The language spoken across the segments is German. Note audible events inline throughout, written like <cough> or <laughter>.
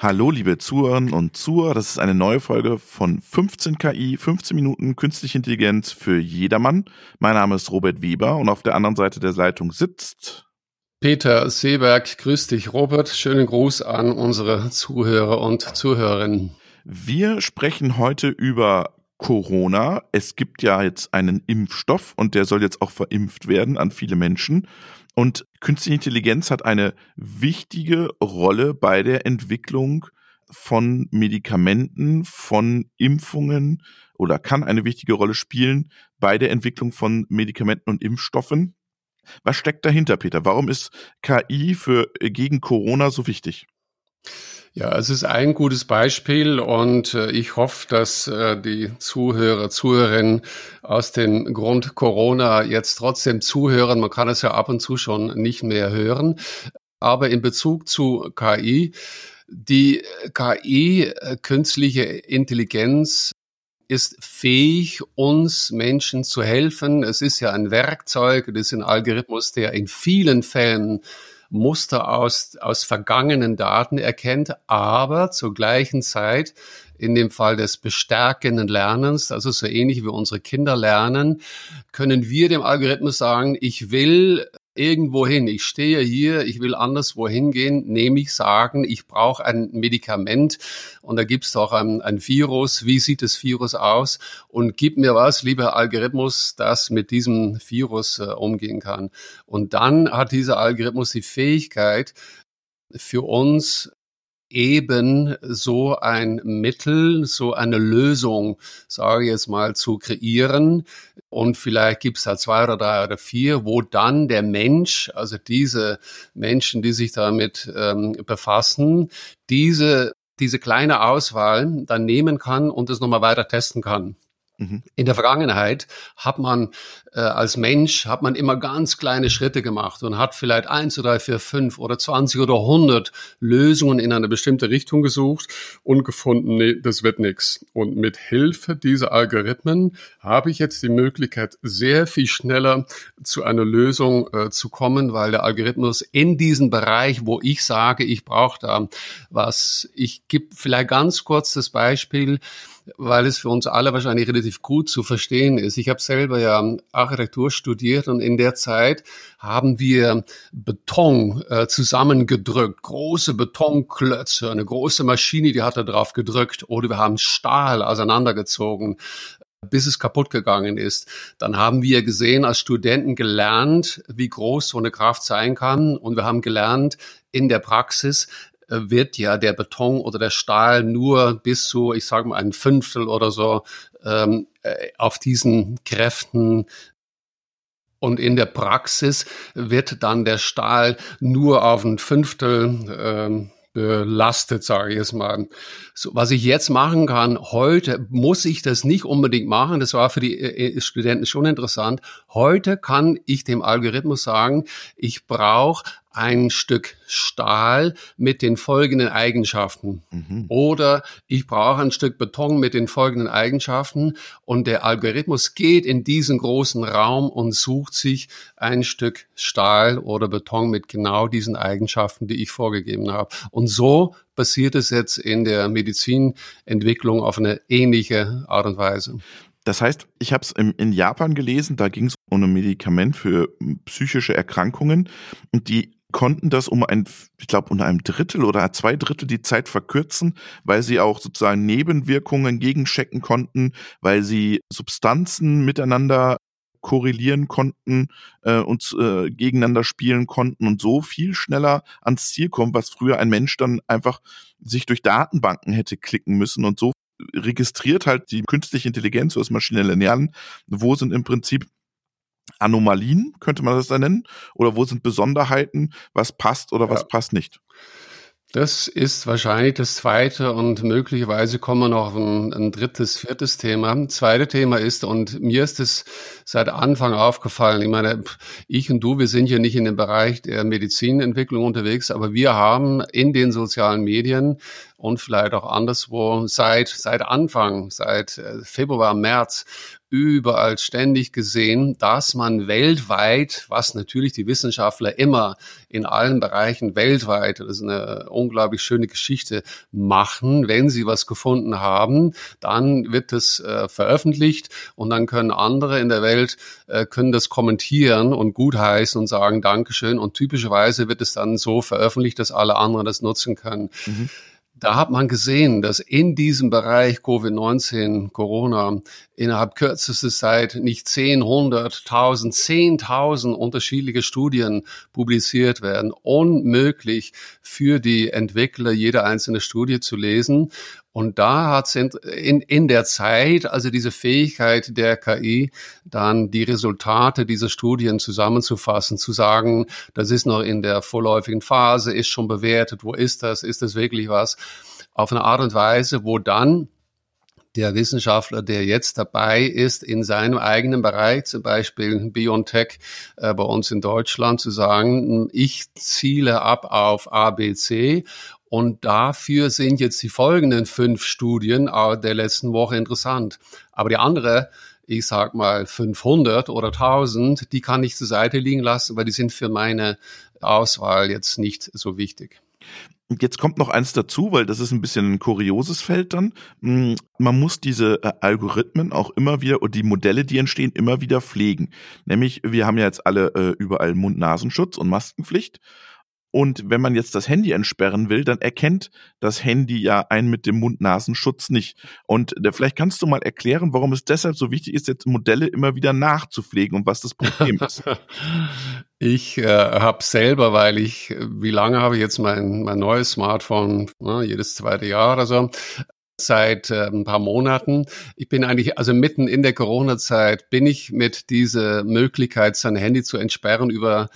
Hallo, liebe Zuhörerinnen und Zuhörer. Das ist eine neue Folge von 15 KI, 15 Minuten künstliche Intelligenz für jedermann. Mein Name ist Robert Weber und auf der anderen Seite der Leitung sitzt Peter Seeberg. Grüß dich, Robert. Schönen Gruß an unsere Zuhörer und Zuhörerinnen. Wir sprechen heute über Corona. Es gibt ja jetzt einen Impfstoff und der soll jetzt auch verimpft werden an viele Menschen. Und künstliche Intelligenz hat eine wichtige Rolle bei der Entwicklung von Medikamenten, von Impfungen oder kann eine wichtige Rolle spielen bei der Entwicklung von Medikamenten und Impfstoffen. Was steckt dahinter, Peter? Warum ist KI für gegen Corona so wichtig? Ja, es ist ein gutes Beispiel und äh, ich hoffe, dass äh, die Zuhörer, Zuhörerinnen aus dem Grund Corona jetzt trotzdem zuhören. Man kann es ja ab und zu schon nicht mehr hören. Aber in Bezug zu KI, die KI, äh, künstliche Intelligenz, ist fähig, uns Menschen zu helfen. Es ist ja ein Werkzeug, das ist ein Algorithmus, der in vielen Fällen Muster aus, aus vergangenen Daten erkennt, aber zur gleichen Zeit in dem Fall des bestärkenden Lernens, also so ähnlich wie unsere Kinder lernen, können wir dem Algorithmus sagen, ich will irgendwo hin. Ich stehe hier, ich will anderswo hingehen, nämlich sagen, ich brauche ein Medikament und da gibt es doch ein, ein, Virus. Wie sieht das Virus aus? Und gib mir was, lieber Algorithmus, das mit diesem Virus äh, umgehen kann. Und dann hat dieser Algorithmus die Fähigkeit, für uns eben so ein Mittel, so eine Lösung, sage ich jetzt mal, zu kreieren. Und vielleicht gibt es da zwei oder drei oder vier, wo dann der Mensch, also diese Menschen, die sich damit ähm, befassen, diese, diese kleine Auswahl dann nehmen kann und es nochmal weiter testen kann. Mhm. In der Vergangenheit hat man äh, als Mensch hat man immer ganz kleine Schritte gemacht und hat vielleicht eins oder drei, vier, fünf oder zwanzig oder hundert Lösungen in eine bestimmte Richtung gesucht und gefunden, nee, das wird nichts. Und mit Hilfe dieser Algorithmen habe ich jetzt die Möglichkeit, sehr viel schneller zu einer Lösung äh, zu kommen, weil der Algorithmus in diesem Bereich, wo ich sage, ich brauche da was, ich gebe vielleicht ganz kurz das Beispiel, weil es für uns alle wahrscheinlich relativ gut zu verstehen ist. Ich habe selber ja Architektur studiert und in der Zeit haben wir Beton äh, zusammengedrückt, große Betonklötze, eine große Maschine, die hat da drauf gedrückt, oder wir haben Stahl auseinandergezogen bis es kaputt gegangen ist. Dann haben wir gesehen, als Studenten gelernt, wie groß so eine Kraft sein kann. Und wir haben gelernt in der Praxis, wird ja der Beton oder der Stahl nur bis zu, ich sage mal, ein Fünftel oder so ähm, äh, auf diesen Kräften und in der Praxis wird dann der Stahl nur auf ein Fünftel ähm, belastet, sage ich jetzt mal. So, was ich jetzt machen kann, heute muss ich das nicht unbedingt machen. Das war für die äh, äh Studenten schon interessant. Heute kann ich dem Algorithmus sagen, ich brauche ein Stück Stahl mit den folgenden Eigenschaften. Mhm. Oder ich brauche ein Stück Beton mit den folgenden Eigenschaften. Und der Algorithmus geht in diesen großen Raum und sucht sich ein Stück Stahl oder Beton mit genau diesen Eigenschaften, die ich vorgegeben habe. Und so passiert es jetzt in der Medizinentwicklung auf eine ähnliche Art und Weise. Das heißt, ich habe es in Japan gelesen, da ging es um ein Medikament für psychische Erkrankungen und die konnten das um ein, ich glaube, um einem Drittel oder zwei Drittel die Zeit verkürzen, weil sie auch sozusagen Nebenwirkungen gegenchecken konnten, weil sie Substanzen miteinander korrelieren konnten äh, und äh, gegeneinander spielen konnten und so viel schneller ans Ziel kommen, was früher ein Mensch dann einfach sich durch Datenbanken hätte klicken müssen und so registriert halt die künstliche Intelligenz oder das maschinelle Lernen, wo sind im Prinzip Anomalien, könnte man das da nennen? Oder wo sind Besonderheiten, was passt oder ja. was passt nicht? Das ist wahrscheinlich das zweite und möglicherweise kommen wir noch auf ein, ein, drittes, viertes Thema. Das zweite Thema ist, und mir ist es seit Anfang aufgefallen, ich meine, ich und du, wir sind ja nicht in dem Bereich der Medizinentwicklung unterwegs, aber wir haben in den sozialen Medien und vielleicht auch anderswo seit, seit Anfang, seit äh, Februar, März überall ständig gesehen, dass man weltweit, was natürlich die Wissenschaftler immer in allen Bereichen weltweit, das ist eine unglaublich schöne Geschichte, machen. Wenn sie was gefunden haben, dann wird es äh, veröffentlicht und dann können andere in der Welt äh, können das kommentieren und gutheißen und sagen Dankeschön. Und typischerweise wird es dann so veröffentlicht, dass alle anderen das nutzen können. Mhm. Da hat man gesehen, dass in diesem Bereich Covid-19, Corona, innerhalb kürzester Zeit nicht 10, 100, 1000, 10.000 unterschiedliche Studien publiziert werden. Unmöglich für die Entwickler jede einzelne Studie zu lesen. Und da hat in, in der Zeit, also diese Fähigkeit der KI, dann die Resultate dieser Studien zusammenzufassen, zu sagen, das ist noch in der vorläufigen Phase, ist schon bewertet, wo ist das, ist das wirklich was, auf eine Art und Weise, wo dann der Wissenschaftler, der jetzt dabei ist, in seinem eigenen Bereich, zum Beispiel BioNTech äh, bei uns in Deutschland, zu sagen, ich ziele ab auf ABC und dafür sind jetzt die folgenden fünf Studien der letzten Woche interessant. Aber die andere, ich sag mal 500 oder 1000, die kann ich zur Seite liegen lassen, weil die sind für meine Auswahl jetzt nicht so wichtig. Jetzt kommt noch eins dazu, weil das ist ein bisschen ein kurioses Feld dann. Hm, man muss diese äh, Algorithmen auch immer wieder und die Modelle, die entstehen, immer wieder pflegen. Nämlich, wir haben ja jetzt alle äh, überall Mund-Nasenschutz und Maskenpflicht. Und wenn man jetzt das Handy entsperren will, dann erkennt das Handy ja einen mit dem Mund-Nasenschutz nicht. Und äh, vielleicht kannst du mal erklären, warum es deshalb so wichtig ist, jetzt Modelle immer wieder nachzupflegen und was das Problem <laughs> ist. Ich äh, habe selber, weil ich, wie lange habe ich jetzt mein, mein neues Smartphone? Ne, jedes zweite Jahr oder so seit äh, ein paar Monaten. Ich bin eigentlich, also mitten in der Corona-Zeit, bin ich mit dieser Möglichkeit, sein Handy zu entsperren, über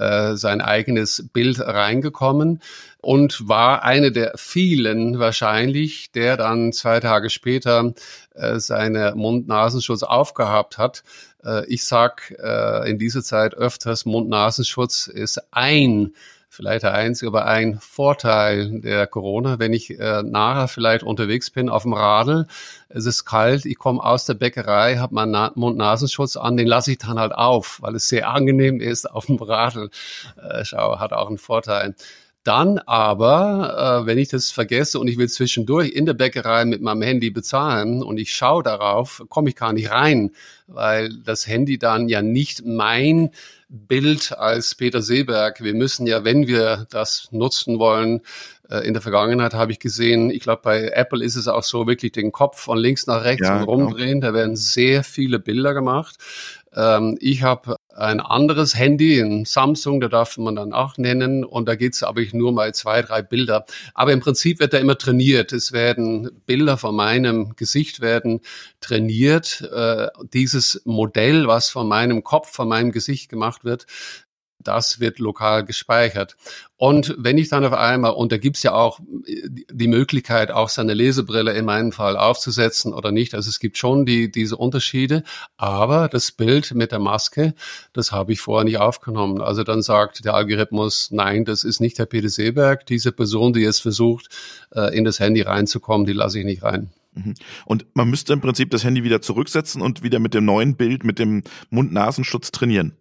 äh, sein eigenes Bild reingekommen und war eine der vielen wahrscheinlich, der dann zwei Tage später äh, seine Mund-Nasenschutz aufgehabt hat. Äh, ich sag äh, in dieser Zeit öfters, Mund-Nasenschutz ist ein vielleicht der einzige, aber ein Vorteil der Corona, wenn ich äh, nachher vielleicht unterwegs bin auf dem Radl, es ist kalt, ich komme aus der Bäckerei, habe meinen Na Mund-Nasenschutz an, den lasse ich dann halt auf, weil es sehr angenehm ist auf dem Radl. Äh, schau, hat auch einen Vorteil. Dann aber, äh, wenn ich das vergesse und ich will zwischendurch in der Bäckerei mit meinem Handy bezahlen und ich schaue darauf, komme ich gar nicht rein, weil das Handy dann ja nicht mein Bild als Peter Seeberg. Wir müssen ja, wenn wir das nutzen wollen, äh, in der Vergangenheit habe ich gesehen, ich glaube, bei Apple ist es auch so, wirklich den Kopf von links nach rechts ja, rumdrehen. Genau. Da werden sehr viele Bilder gemacht. Ähm, ich habe ein anderes Handy, ein Samsung, da darf man dann auch nennen. Und da geht's aber ich nur mal zwei, drei Bilder. Aber im Prinzip wird da immer trainiert. Es werden Bilder von meinem Gesicht werden trainiert. Äh, dieses Modell, was von meinem Kopf, von meinem Gesicht gemacht wird, das wird lokal gespeichert. Und wenn ich dann auf einmal, und da gibt's ja auch die Möglichkeit, auch seine Lesebrille in meinem Fall aufzusetzen oder nicht, also es gibt schon die, diese Unterschiede, aber das Bild mit der Maske, das habe ich vorher nicht aufgenommen. Also dann sagt der Algorithmus, nein, das ist nicht der Peter Seeberg, diese Person, die jetzt versucht, äh, in das Handy reinzukommen, die lasse ich nicht rein. Mhm. Und man müsste im Prinzip das Handy wieder zurücksetzen und wieder mit dem neuen Bild, mit dem Mund-Nasenschutz trainieren.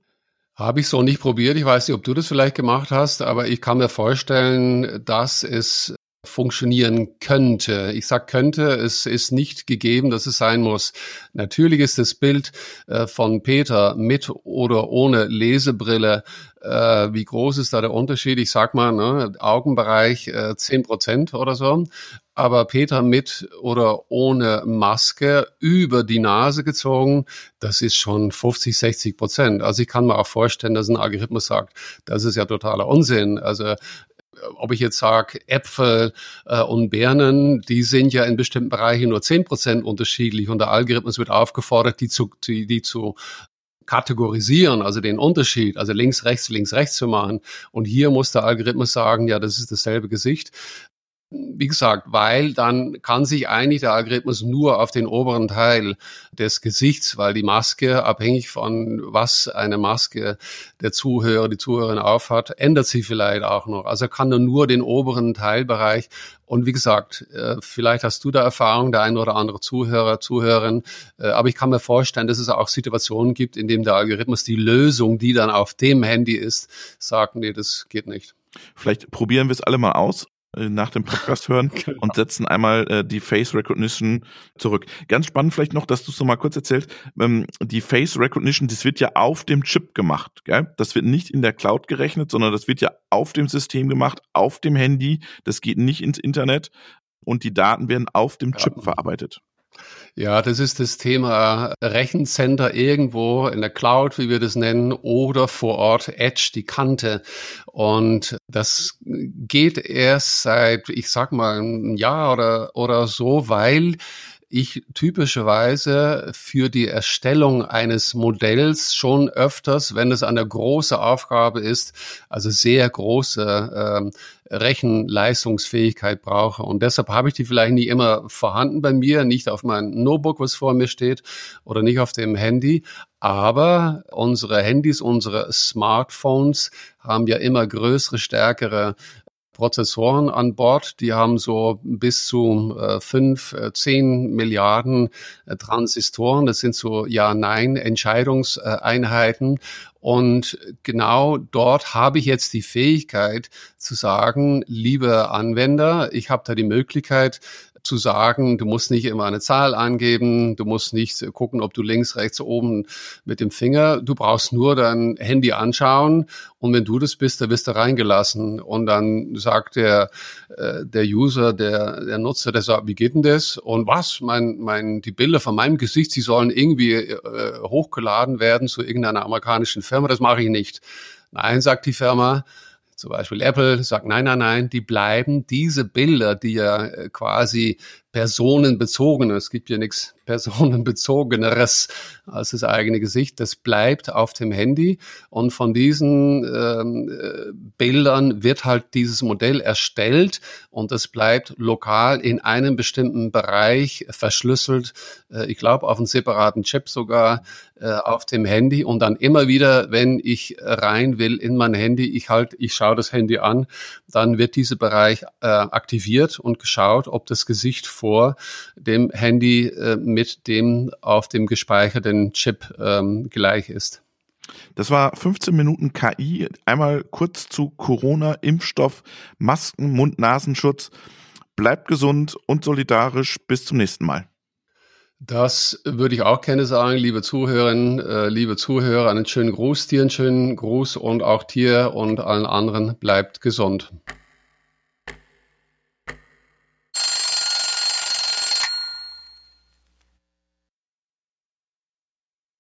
Habe ich so nicht probiert. Ich weiß nicht, ob du das vielleicht gemacht hast, aber ich kann mir vorstellen, dass es funktionieren könnte. Ich sag könnte, es ist nicht gegeben, dass es sein muss. Natürlich ist das Bild äh, von Peter mit oder ohne Lesebrille. Äh, wie groß ist da der Unterschied? Ich sag mal, ne, Augenbereich äh, 10 Prozent oder so. Aber Peter mit oder ohne Maske über die Nase gezogen, das ist schon 50, 60 Prozent. Also ich kann mir auch vorstellen, dass ein Algorithmus sagt, das ist ja totaler Unsinn. Also ob ich jetzt sage, Äpfel äh, und Birnen, die sind ja in bestimmten Bereichen nur zehn Prozent unterschiedlich und der Algorithmus wird aufgefordert, die zu, die, die zu kategorisieren, also den Unterschied, also links, rechts, links, rechts zu machen. Und hier muss der Algorithmus sagen, ja, das ist dasselbe Gesicht. Wie gesagt, weil dann kann sich eigentlich der Algorithmus nur auf den oberen Teil des Gesichts, weil die Maske, abhängig von was eine Maske der Zuhörer, die Zuhörerin aufhat, ändert sie vielleicht auch noch. Also kann er nur den oberen Teilbereich. Und wie gesagt, äh, vielleicht hast du da Erfahrung, der ein oder andere Zuhörer, Zuhörerin, äh, aber ich kann mir vorstellen, dass es auch Situationen gibt, in denen der Algorithmus die Lösung, die dann auf dem Handy ist, sagt, nee, das geht nicht. Vielleicht probieren wir es alle mal aus nach dem Podcast hören <laughs> genau. und setzen einmal äh, die Face Recognition zurück. Ganz spannend vielleicht noch, dass du es noch mal kurz erzählst. Ähm, die Face Recognition, das wird ja auf dem Chip gemacht. Gell? Das wird nicht in der Cloud gerechnet, sondern das wird ja auf dem System gemacht, auf dem Handy. Das geht nicht ins Internet und die Daten werden auf dem Chip ja. verarbeitet. Ja, das ist das Thema Rechencenter irgendwo in der Cloud, wie wir das nennen, oder vor Ort Edge, die Kante. Und das geht erst seit, ich sag mal, ein Jahr oder, oder so, weil ich typischerweise für die Erstellung eines Modells schon öfters, wenn es eine große Aufgabe ist, also sehr große ähm, Rechenleistungsfähigkeit brauche. Und deshalb habe ich die vielleicht nicht immer vorhanden bei mir, nicht auf meinem Notebook, was vor mir steht, oder nicht auf dem Handy. Aber unsere Handys, unsere Smartphones haben ja immer größere, stärkere Prozessoren an Bord, die haben so bis zu äh, fünf, äh, zehn Milliarden äh, Transistoren. Das sind so Ja-Nein-Entscheidungseinheiten. Und genau dort habe ich jetzt die Fähigkeit zu sagen, liebe Anwender, ich habe da die Möglichkeit, zu sagen, du musst nicht immer eine Zahl angeben, du musst nicht gucken, ob du links, rechts, oben mit dem Finger, du brauchst nur dein Handy anschauen und wenn du das bist, dann bist du reingelassen und dann sagt der, äh, der User, der, der Nutzer, der sagt, wie geht denn das? Und was? Mein, mein, die Bilder von meinem Gesicht, sie sollen irgendwie äh, hochgeladen werden zu irgendeiner amerikanischen Firma, das mache ich nicht. Nein, sagt die Firma, zum Beispiel Apple sagt, nein, nein, nein, die bleiben diese Bilder, die ja äh, quasi personenbezogen, es gibt ja nichts personenbezogeneres <laughs> als das eigene Gesicht, das bleibt auf dem Handy. Und von diesen ähm, äh, Bildern wird halt dieses Modell erstellt. Und es bleibt lokal in einem bestimmten Bereich verschlüsselt, äh, ich glaube auf einem separaten Chip sogar äh, auf dem Handy. Und dann immer wieder, wenn ich rein will in mein Handy, ich halt, ich schaue das Handy an, dann wird dieser Bereich äh, aktiviert und geschaut, ob das Gesicht vor dem Handy äh, mit dem auf dem gespeicherten Chip ähm, gleich ist. Das war 15 Minuten KI. Einmal kurz zu Corona, Impfstoff, Masken, Mund-Nasenschutz. Bleibt gesund und solidarisch. Bis zum nächsten Mal. Das würde ich auch gerne sagen, liebe Zuhörerinnen, äh, liebe Zuhörer, einen schönen Gruß dir, einen schönen Gruß und auch dir und allen anderen bleibt gesund.